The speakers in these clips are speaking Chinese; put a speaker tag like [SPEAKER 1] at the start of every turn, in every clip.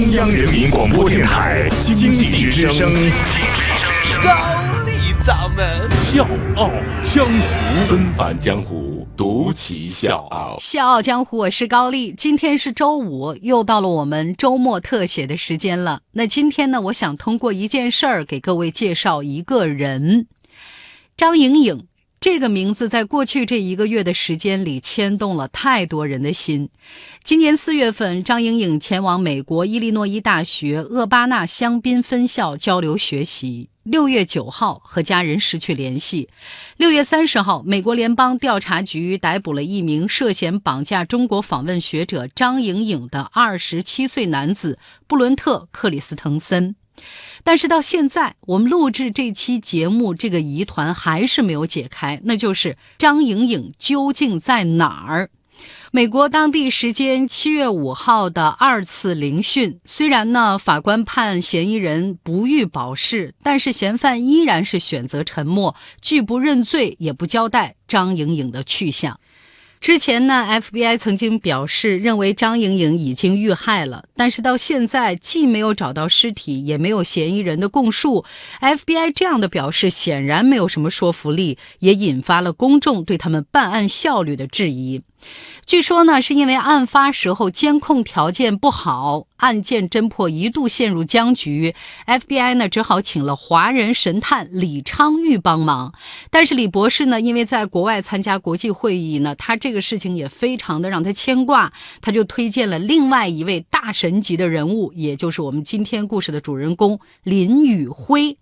[SPEAKER 1] 中央人民广播电台经济之声，
[SPEAKER 2] 高丽掌门
[SPEAKER 1] 笑傲江湖，纷返江湖，独骑笑傲。
[SPEAKER 3] 笑傲江湖，我是高丽。今天是周五，又到了我们周末特写的时间了。那今天呢，我想通过一件事儿给各位介绍一个人——张莹颖。这个名字在过去这一个月的时间里牵动了太多人的心。今年四月份，张颖颖前往美国伊利诺伊大学厄巴纳香槟分校交流学习。六月九号和家人失去联系。六月三十号，美国联邦调查局逮捕了一名涉嫌绑架中国访问学者张颖颖的二十七岁男子布伦特·克里斯滕森。但是到现在，我们录制这期节目，这个疑团还是没有解开，那就是张莹颖究竟在哪儿？美国当地时间七月五号的二次聆讯，虽然呢法官判嫌疑人不予保释，但是嫌犯依然是选择沉默，拒不认罪，也不交代张莹颖的去向。之前呢，FBI 曾经表示认为张莹莹已经遇害了，但是到现在既没有找到尸体，也没有嫌疑人的供述。FBI 这样的表示显然没有什么说服力，也引发了公众对他们办案效率的质疑。据说呢，是因为案发时候监控条件不好，案件侦破一度陷入僵局。FBI 呢，只好请了华人神探李昌钰帮忙。但是李博士呢，因为在国外参加国际会议呢，他这个事情也非常的让他牵挂，他就推荐了另外一位大神级的人物，也就是我们今天故事的主人公林宇辉。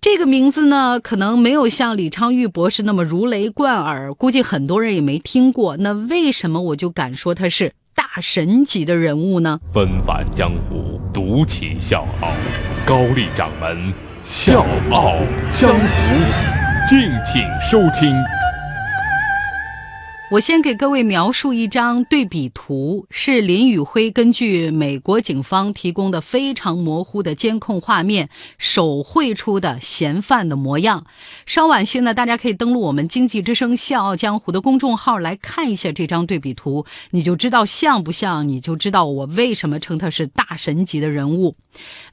[SPEAKER 3] 这个名字呢，可能没有像李昌钰博士那么如雷贯耳，估计很多人也没听过。那为为什么我就敢说他是大神级的人物呢？
[SPEAKER 1] 纷返江湖，独起笑傲，高丽掌门笑傲江湖，敬请收听。
[SPEAKER 3] 我先给各位描述一张对比图，是林宇辉根据美国警方提供的非常模糊的监控画面手绘出的嫌犯的模样。稍晚些呢，大家可以登录我们经济之声笑傲江湖的公众号来看一下这张对比图，你就知道像不像，你就知道我为什么称他是大神级的人物。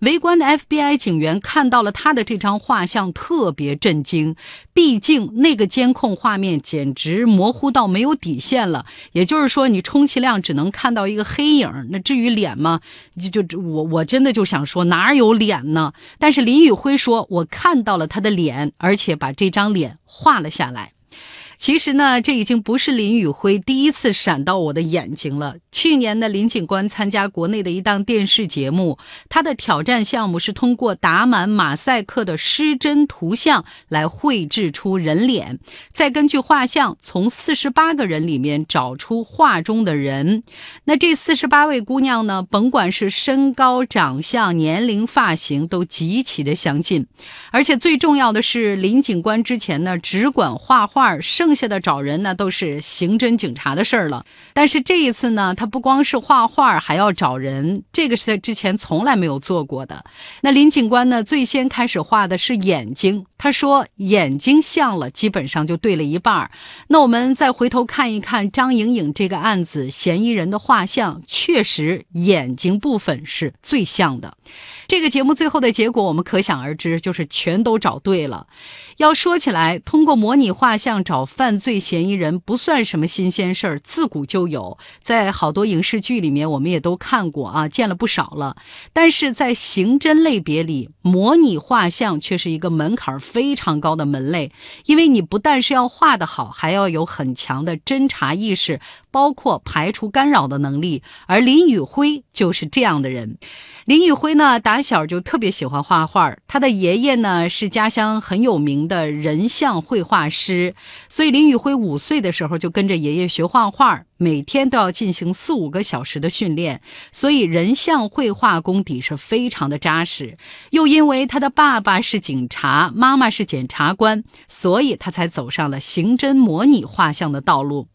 [SPEAKER 3] 围观的 FBI 警员看到了他的这张画像，特别震惊，毕竟那个监控画面简直模糊到没。有底线了，也就是说，你充其量只能看到一个黑影。那至于脸吗？就就我我真的就想说，哪有脸呢？但是林宇辉说，我看到了他的脸，而且把这张脸画了下来。其实呢，这已经不是林宇辉第一次闪到我的眼睛了。去年的林警官参加国内的一档电视节目，他的挑战项目是通过打满马赛克的失真图像来绘制出人脸，再根据画像从四十八个人里面找出画中的人。那这四十八位姑娘呢，甭管是身高、长相、年龄、发型，都极其的相近。而且最重要的是，林警官之前呢只管画画，生剩下的找人呢，都是刑侦警察的事儿了。但是这一次呢，他不光是画画，还要找人，这个是他之前从来没有做过的。那林警官呢，最先开始画的是眼睛，他说眼睛像了，基本上就对了一半儿。那我们再回头看一看张颖颖这个案子嫌疑人的画像，确实眼睛部分是最像的。这个节目最后的结果，我们可想而知，就是全都找对了。要说起来，通过模拟画像找犯罪嫌疑人不算什么新鲜事儿，自古就有，在好多影视剧里面我们也都看过啊，见了不少了。但是在刑侦类别里，模拟画像却是一个门槛非常高的门类，因为你不但是要画得好，还要有很强的侦查意识，包括排除干扰的能力。而林宇辉就是这样的人。林宇辉呢，打小就特别喜欢画画。他的爷爷呢是家乡很有名的人像绘画师，所以林宇辉五岁的时候就跟着爷爷学画画，每天都要进行四五个小时的训练，所以人像绘画功底是非常的扎实。又因为他的爸爸是警察，妈妈是检察官，所以他才走上了刑侦模拟画像的道路。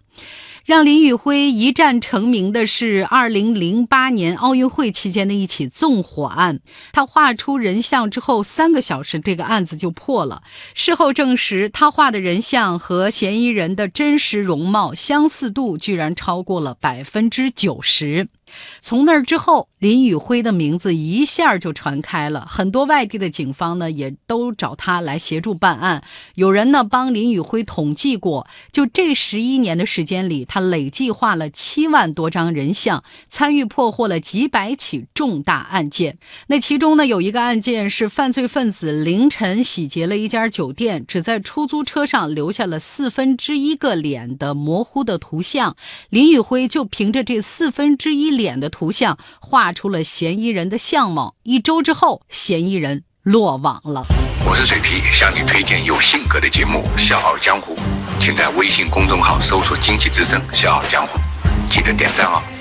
[SPEAKER 3] 让林宇辉一战成名的是2008年奥运会期间的一起纵火案。他画出人像之后，三个小时这个案子就破了。事后证实，他画的人像和嫌疑人的真实容貌相似度居然超过了百分之九十。从那儿之后，林宇辉的名字一下就传开了，很多外地的警方呢也都找他来协助办案。有人呢帮林宇辉统计过，就这十一年的时间里，他累计画了七万多张人像，参与破获了几百起重大案件。那其中呢有一个案件是犯罪分子凌晨洗劫了一家酒店，只在出租车上留下了四分之一个脸的模糊的图像，林宇辉就凭着这四分之一脸的。图像画出了嫌疑人的相貌，一周之后，嫌疑人落网了。
[SPEAKER 4] 我是水皮，向你推荐有性格的节目《笑傲江湖》，请在微信公众号搜索“经济之声笑傲江湖”，记得点赞哦。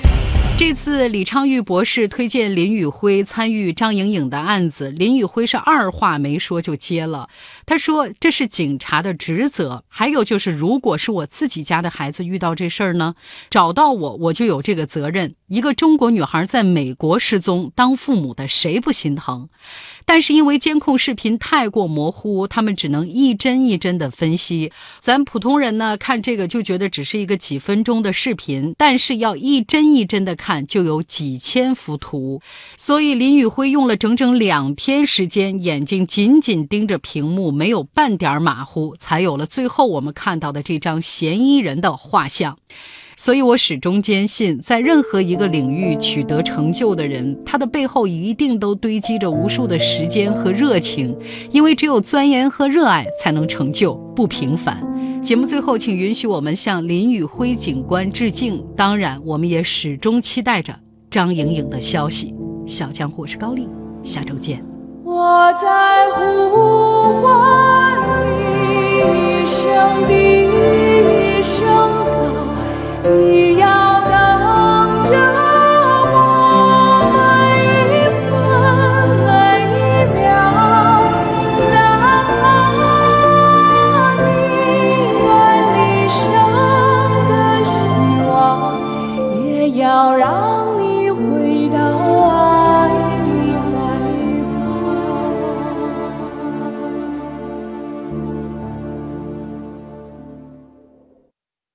[SPEAKER 3] 这次李昌钰博士推荐林宇辉参与张颖颖的案子，林宇辉是二话没说就接了。他说：“这是警察的职责。还有就是，如果是我自己家的孩子遇到这事儿呢，找到我，我就有这个责任。一个中国女孩在美国失踪，当父母的谁不心疼？”但是因为监控视频太过模糊，他们只能一帧一帧的分析。咱普通人呢，看这个就觉得只是一个几分钟的视频，但是要一帧一帧的看，就有几千幅图。所以林宇辉用了整整两天时间，眼睛紧紧盯着屏幕，没有半点马虎，才有了最后我们看到的这张嫌疑人的画像。所以我始终坚信，在任何一个领域取得成就的人，他的背后一定都堆积着无数的时间和热情，因为只有钻研和热爱，才能成就不平凡。节目最后，请允许我们向林宇辉警官致敬。当然，我们也始终期待着张颖颖的消息。小江湖，我是高丽，下周见。
[SPEAKER 5] 我在呼唤你一声低声。你要等着我每一分每一秒，哪怕你万里生的希望，也要让。